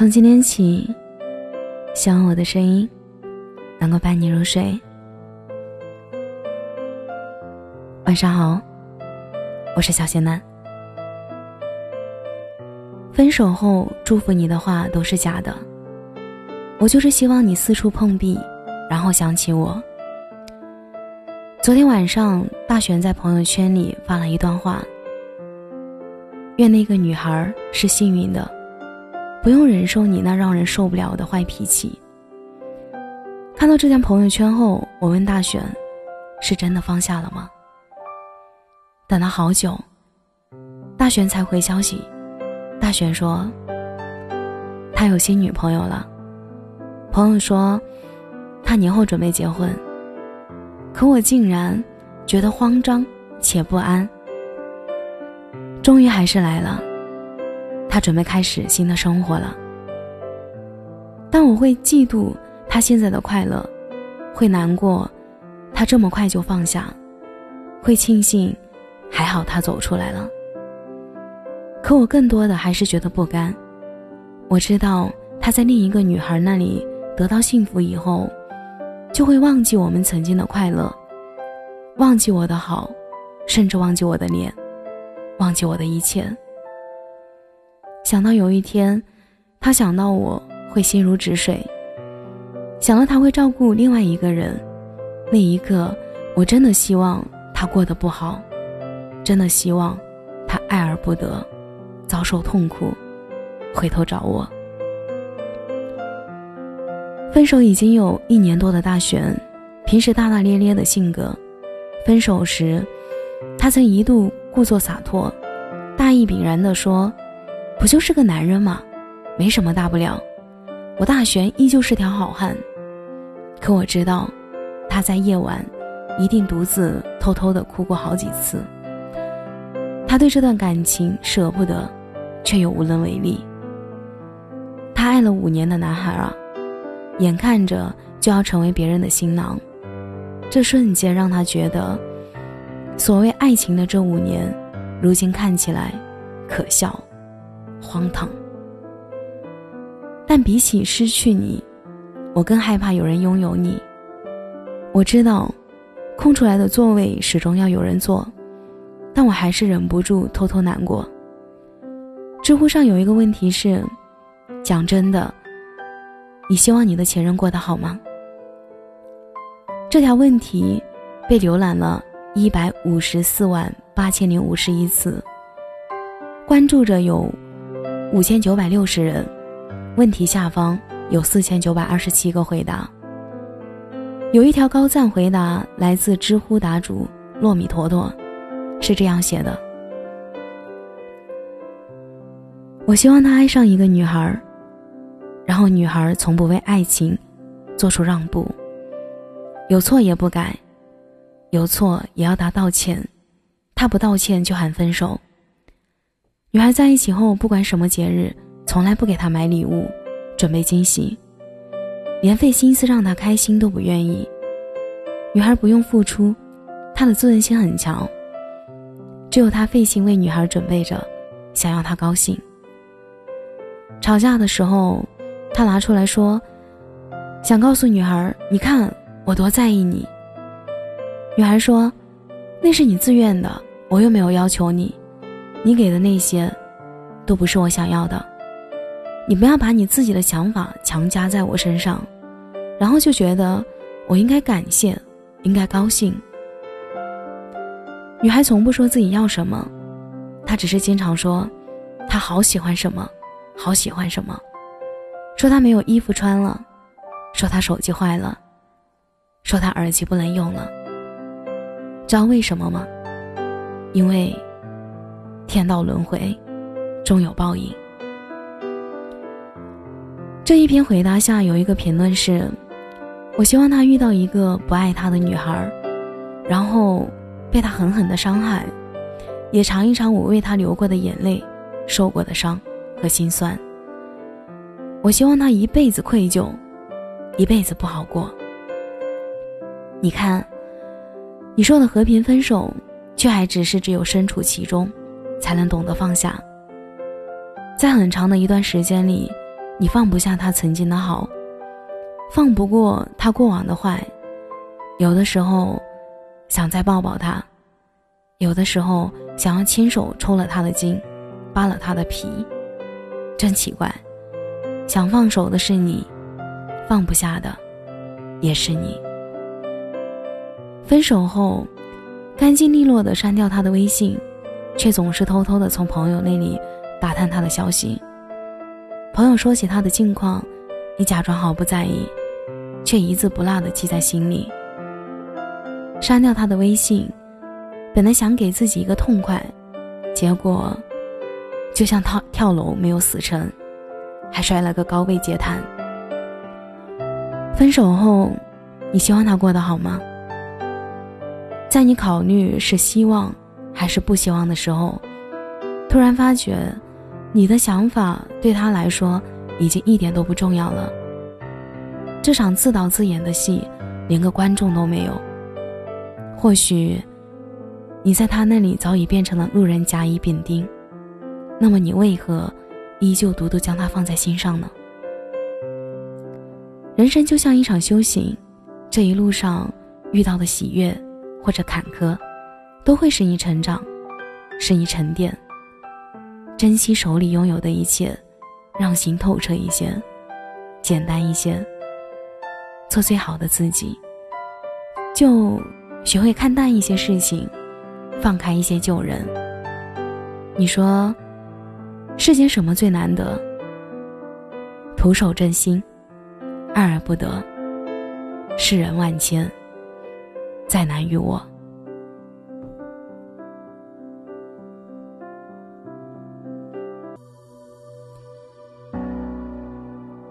从今天起，希望我的声音能够伴你入睡。晚上好，我是小仙男。分手后祝福你的话都是假的，我就是希望你四处碰壁，然后想起我。昨天晚上，大璇在朋友圈里发了一段话：愿那个女孩是幸运的，不用忍受你那让人受不了的坏脾气。看到这条朋友圈后，我问大璇：“是真的放下了吗？”等了好久，大璇才回消息。大璇说：“他有新女朋友了。”朋友说：“他年后准备结婚。”可我竟然觉得慌张且不安。终于还是来了，他准备开始新的生活了。但我会嫉妒他现在的快乐，会难过他这么快就放下，会庆幸还好他走出来了。可我更多的还是觉得不甘。我知道他在另一个女孩那里得到幸福以后。就会忘记我们曾经的快乐，忘记我的好，甚至忘记我的脸，忘记我的一切。想到有一天，他想到我会心如止水，想到他会照顾另外一个人，那一刻，我真的希望他过得不好，真的希望他爱而不得，遭受痛苦，回头找我。分手已经有一年多的大璇，平时大大咧咧的性格，分手时，他曾一度故作洒脱，大义凛然地说：“不就是个男人吗？没什么大不了。”我大玄依旧是条好汉，可我知道，他在夜晚一定独自偷偷的哭过好几次。他对这段感情舍不得，却又无能为力。他爱了五年的男孩啊！眼看着就要成为别人的新郎，这瞬间让他觉得，所谓爱情的这五年，如今看起来可笑、荒唐。但比起失去你，我更害怕有人拥有你。我知道，空出来的座位始终要有人坐，但我还是忍不住偷偷难过。知乎上有一个问题是：讲真的。你希望你的前任过得好吗？这条问题被浏览了一百五十四万八千零五十一次，关注者有五千九百六十人，问题下方有四千九百二十七个回答。有一条高赞回答来自知乎答主糯米坨坨，是这样写的：我希望他爱上一个女孩。然后，女孩从不为爱情做出让步，有错也不改，有错也要他道歉，他不道歉就喊分手。女孩在一起后，不管什么节日，从来不给他买礼物，准备惊喜，连费心思让他开心都不愿意。女孩不用付出，他的自尊心很强，只有他费心为女孩准备着，想要她高兴。吵架的时候。他拿出来说，想告诉女孩：“你看我多在意你。”女孩说：“那是你自愿的，我又没有要求你，你给的那些，都不是我想要的。你不要把你自己的想法强加在我身上，然后就觉得我应该感谢，应该高兴。”女孩从不说自己要什么，她只是经常说：“她好喜欢什么，好喜欢什么。”说她没有衣服穿了，说她手机坏了，说她耳机不能用了。知道为什么吗？因为天道轮回，终有报应。这一篇回答下有一个评论是：我希望他遇到一个不爱他的女孩，然后被他狠狠的伤害，也尝一尝我为他流过的眼泪、受过的伤和心酸。我希望他一辈子愧疚，一辈子不好过。你看，你说的和平分手，却还只是只有身处其中，才能懂得放下。在很长的一段时间里，你放不下他曾经的好，放不过他过往的坏，有的时候想再抱抱他，有的时候想要亲手抽了他的筋，扒了他的皮，真奇怪，想放手的是你，放不下的也是你。分手后，干净利落的删掉他的微信，却总是偷偷的从朋友那里打探他的消息。朋友说起他的近况，你假装毫不在意，却一字不落的记在心里。删掉他的微信，本来想给自己一个痛快，结果就像跳跳楼没有死成，还摔了个高位截瘫。分手后，你希望他过得好吗？在你考虑是希望还是不希望的时候，突然发觉，你的想法对他来说已经一点都不重要了。这场自导自演的戏，连个观众都没有。或许，你在他那里早已变成了路人甲乙丙丁，那么你为何依旧独独将他放在心上呢？人生就像一场修行，这一路上遇到的喜悦。或者坎坷，都会使你成长，使你沉淀。珍惜手里拥有的一切，让心透彻一些，简单一些，做最好的自己。就学会看淡一些事情，放开一些旧人。你说，世间什么最难得？徒手真心，爱而不得，世人万千。再难于我。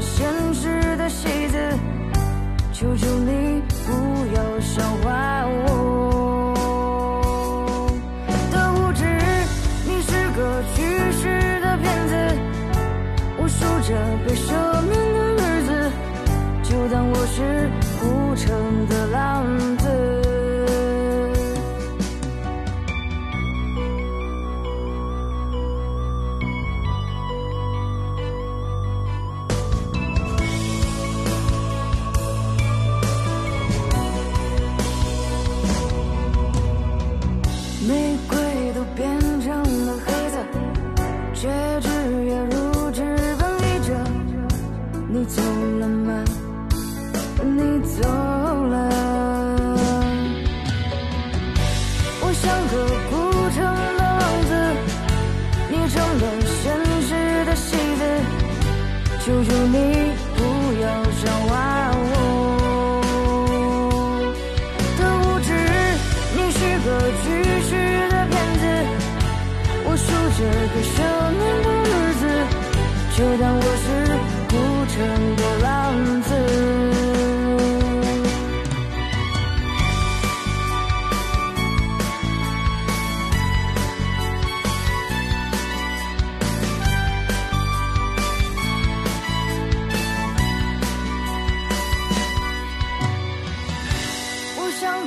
现实的戏子求求你不要笑话求求你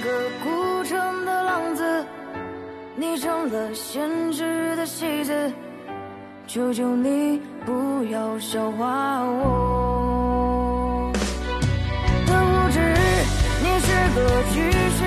个孤城的浪子，你成了现实的戏子，求求你不要笑话我的无知。你是个虚实